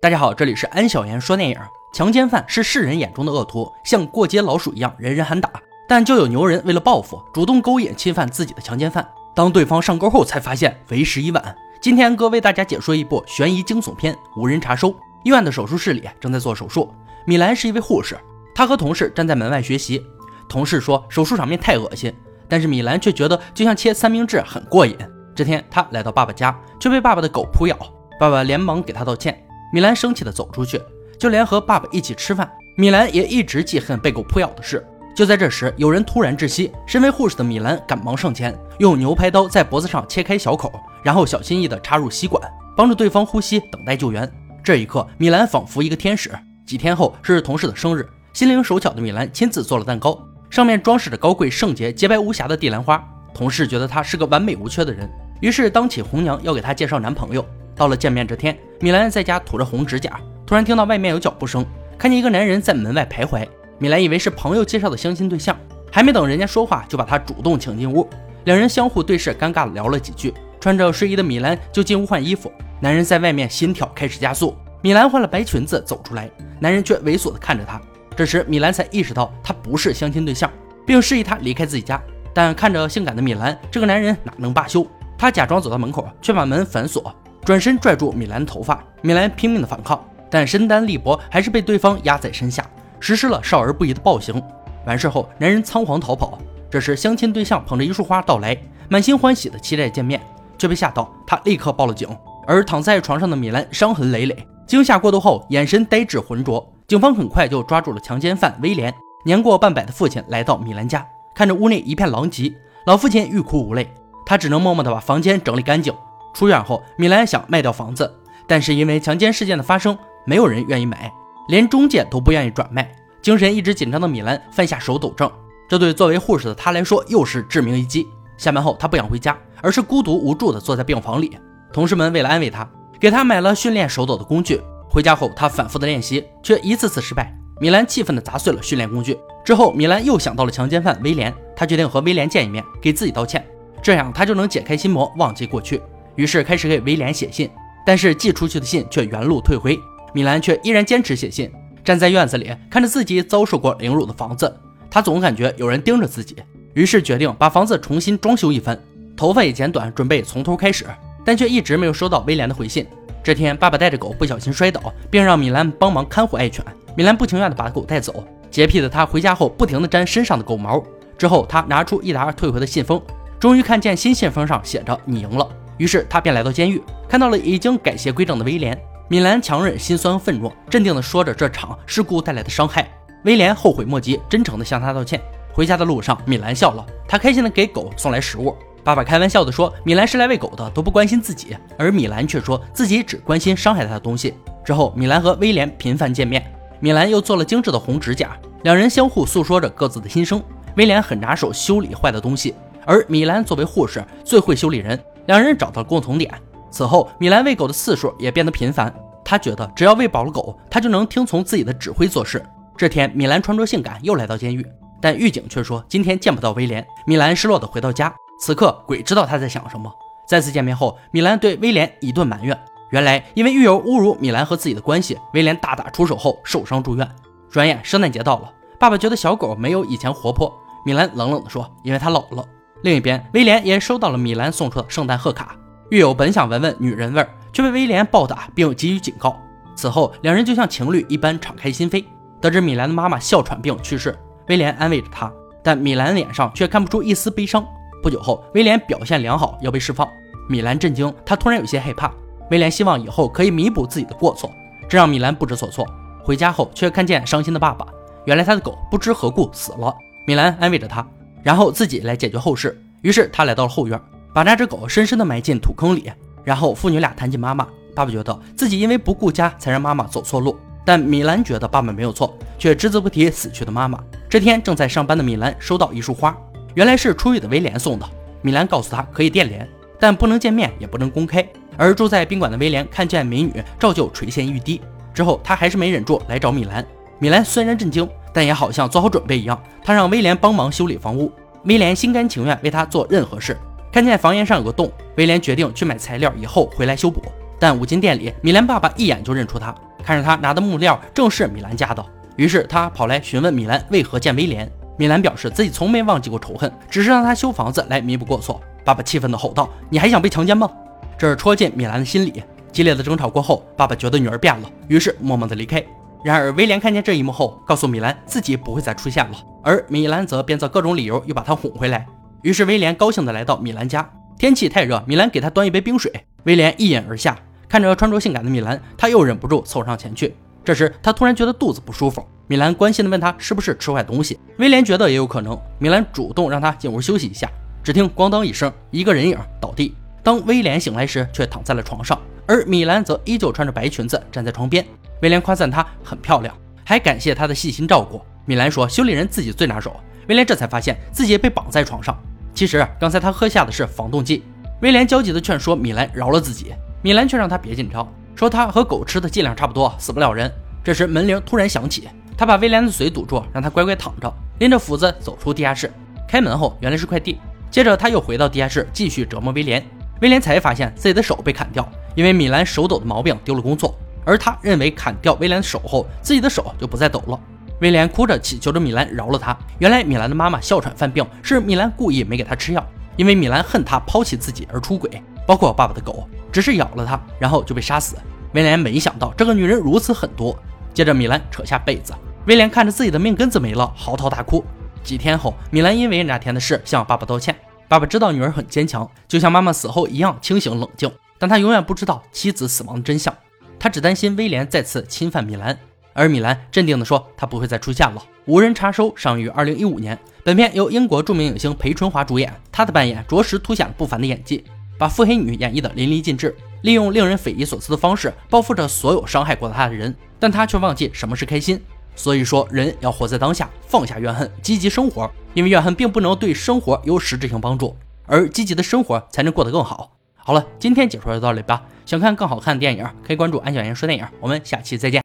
大家好，这里是安小言说电影。强奸犯是世人眼中的恶徒，像过街老鼠一样人人喊打。但就有牛人为了报复，主动勾引侵犯自己的强奸犯。当对方上钩后，才发现为时已晚。今天哥为大家解说一部悬疑惊悚片《无人查收》。医院的手术室里正在做手术，米兰是一位护士，她和同事站在门外学习。同事说手术场面太恶心，但是米兰却觉得就像切三明治很过瘾。这天，她来到爸爸家，却被爸爸的狗扑咬，爸爸连忙给她道歉。米兰生气地走出去，就连和爸爸一起吃饭，米兰也一直记恨被狗扑咬的事。就在这时，有人突然窒息，身为护士的米兰赶忙上前，用牛排刀在脖子上切开小口，然后小心翼翼地插入吸管，帮助对方呼吸，等待救援。这一刻，米兰仿佛一个天使。几天后是同事的生日，心灵手巧的米兰亲自做了蛋糕，上面装饰着高贵圣洁、洁白无瑕的地兰花。同事觉得她是个完美无缺的人，于是当起红娘，要给她介绍男朋友。到了见面这天，米兰在家涂着红指甲，突然听到外面有脚步声，看见一个男人在门外徘徊。米兰以为是朋友介绍的相亲对象，还没等人家说话，就把他主动请进屋。两人相互对视，尴尬的聊了几句。穿着睡衣的米兰就进屋换衣服，男人在外面心跳开始加速。米兰换了白裙子走出来，男人却猥琐的看着她。这时米兰才意识到他不是相亲对象，并示意他离开自己家。但看着性感的米兰，这个男人哪能罢休？他假装走到门口，却把门反锁。转身拽住米兰的头发，米兰拼命的反抗，但身单力薄，还是被对方压在身下，实施了少儿不宜的暴行。完事后，男人仓皇逃跑。这时，相亲对象捧着一束花到来，满心欢喜的期待见面，却被吓到，他立刻报了警。而躺在床上的米兰伤痕累累，惊吓过度后，眼神呆滞浑浊。警方很快就抓住了强奸犯威廉。年过半百的父亲来到米兰家，看着屋内一片狼藉，老父亲欲哭无泪，他只能默默的把房间整理干净。出院后，米兰想卖掉房子，但是因为强奸事件的发生，没有人愿意买，连中介都不愿意转卖。精神一直紧张的米兰犯下手抖症，这对作为护士的她来说又是致命一击。下班后，她不想回家，而是孤独无助地坐在病房里。同事们为了安慰她，给她买了训练手抖的工具。回家后，她反复的练习，却一次次失败。米兰气愤地砸碎了训练工具。之后，米兰又想到了强奸犯威廉，她决定和威廉见一面，给自己道歉，这样她就能解开心魔，忘记过去。于是开始给威廉写信，但是寄出去的信却原路退回。米兰却依然坚持写信，站在院子里看着自己遭受过凌辱的房子，他总感觉有人盯着自己，于是决定把房子重新装修一番，头发也剪短，准备从头开始，但却一直没有收到威廉的回信。这天，爸爸带着狗不小心摔倒，并让米兰帮忙看护爱犬。米兰不情愿地把狗带走。洁癖的他回家后不停地粘身上的狗毛。之后，他拿出一沓退回的信封，终于看见新信封上写着“你赢了”。于是他便来到监狱，看到了已经改邪归正的威廉。米兰强忍心酸愤怒，镇定地说着这场事故带来的伤害。威廉后悔莫及，真诚地向他道歉。回家的路上，米兰笑了，他开心地给狗送来食物。爸爸开玩笑地说：“米兰是来喂狗的，都不关心自己。”而米兰却说自己只关心伤害他的东西。之后，米兰和威廉频繁见面，米兰又做了精致的红指甲，两人相互诉说着各自的心声。威廉很拿手修理坏的东西，而米兰作为护士，最会修理人。两人找到了共同点。此后，米兰喂狗的次数也变得频繁。他觉得只要喂饱了狗，他就能听从自己的指挥做事。这天，米兰穿着性感又来到监狱，但狱警却说今天见不到威廉。米兰失落地回到家。此刻，鬼知道他在想什么。再次见面后，米兰对威廉一顿埋怨。原来，因为狱友侮辱米兰和自己的关系，威廉大打出手后受伤住院。转眼圣诞节到了，爸爸觉得小狗没有以前活泼。米兰冷冷地说：“因为它老了。”另一边，威廉也收到了米兰送出的圣诞贺卡。狱友本想闻闻女人味儿，却被威廉暴打并给予警告。此后，两人就像情侣一般敞开心扉。得知米兰的妈妈哮喘病去世，威廉安慰着她，但米兰脸上却看不出一丝悲伤。不久后，威廉表现良好，要被释放。米兰震惊，她突然有些害怕。威廉希望以后可以弥补自己的过错，这让米兰不知所措。回家后，却看见伤心的爸爸，原来他的狗不知何故死了。米兰安慰着他。然后自己来解决后事。于是他来到了后院，把那只狗深深地埋进土坑里。然后父女俩谈起妈妈，爸爸觉得自己因为不顾家才让妈妈走错路，但米兰觉得爸爸没有错，却只字不提死去的妈妈。这天正在上班的米兰收到一束花，原来是出狱的威廉送的。米兰告诉他可以电联，但不能见面，也不能公开。而住在宾馆的威廉看见美女，照旧垂涎欲滴。之后他还是没忍住来找米兰。米兰虽然震惊。但也好像做好准备一样，他让威廉帮忙修理房屋。威廉心甘情愿为他做任何事。看见房檐上有个洞，威廉决定去买材料，以后回来修补。但五金店里，米兰爸爸一眼就认出他，看着他拿的木料正是米兰家的，于是他跑来询问米兰为何见威廉。米兰表示自己从没忘记过仇恨，只是让他修房子来弥补过错。爸爸气愤地吼道：“你还想被强奸吗？”这是戳进米兰的心里。激烈的争吵过后，爸爸觉得女儿变了，于是默默地离开。然而威廉看见这一幕后，告诉米兰自己不会再出现了，而米兰则编造各种理由又把他哄回来。于是威廉高兴地来到米兰家。天气太热，米兰给他端一杯冰水，威廉一饮而下。看着穿着性感的米兰，他又忍不住凑上前去。这时，他突然觉得肚子不舒服。米兰关心地问他是不是吃坏东西。威廉觉得也有可能。米兰主动让他进屋休息一下。只听咣当一声，一个人影倒地。当威廉醒来时，却躺在了床上，而米兰则依旧穿着白裙子站在床边。威廉夸赞她很漂亮，还感谢她的细心照顾。米兰说修理人自己最拿手。威廉这才发现自己被绑在床上。其实刚才他喝下的是防冻剂。威廉焦急地劝说米兰饶了自己。米兰却让他别紧张，说他和狗吃的剂量差不多，死不了人。这时门铃突然响起，他把威廉的嘴堵住，让他乖乖躺着，拎着斧子走出地下室。开门后原来是快递。接着他又回到地下室，继续折磨威廉。威廉才发现自己的手被砍掉，因为米兰手抖的毛病丢了工作。而他认为砍掉威廉的手后，自己的手就不再抖了。威廉哭着祈求着米兰饶了他。原来米兰的妈妈哮喘犯病，是米兰故意没给他吃药，因为米兰恨他抛弃自己而出轨。包括爸爸的狗，只是咬了他，然后就被杀死。威廉没想到这个女人如此狠毒。接着，米兰扯下被子，威廉看着自己的命根子没了，嚎啕大哭。几天后，米兰因为那天的事向爸爸道歉。爸爸知道女儿很坚强，就像妈妈死后一样清醒冷静，但他永远不知道妻子死亡的真相。他只担心威廉再次侵犯米兰，而米兰镇定地说他不会再出现了。无人查收上于二零一五年。本片由英国著名影星裴春华主演，他的扮演着实凸显了不凡的演技。把腹黑女演绎的淋漓尽致，利用令人匪夷所思的方式报复着所有伤害过他的人，但他却忘记什么是开心。所以说，人要活在当下，放下怨恨，积极生活，因为怨恨并不能对生活有实质性帮助，而积极的生活才能过得更好。好了，今天解说就到这里吧。想看更好看的电影，可以关注安小言说电影。我们下期再见。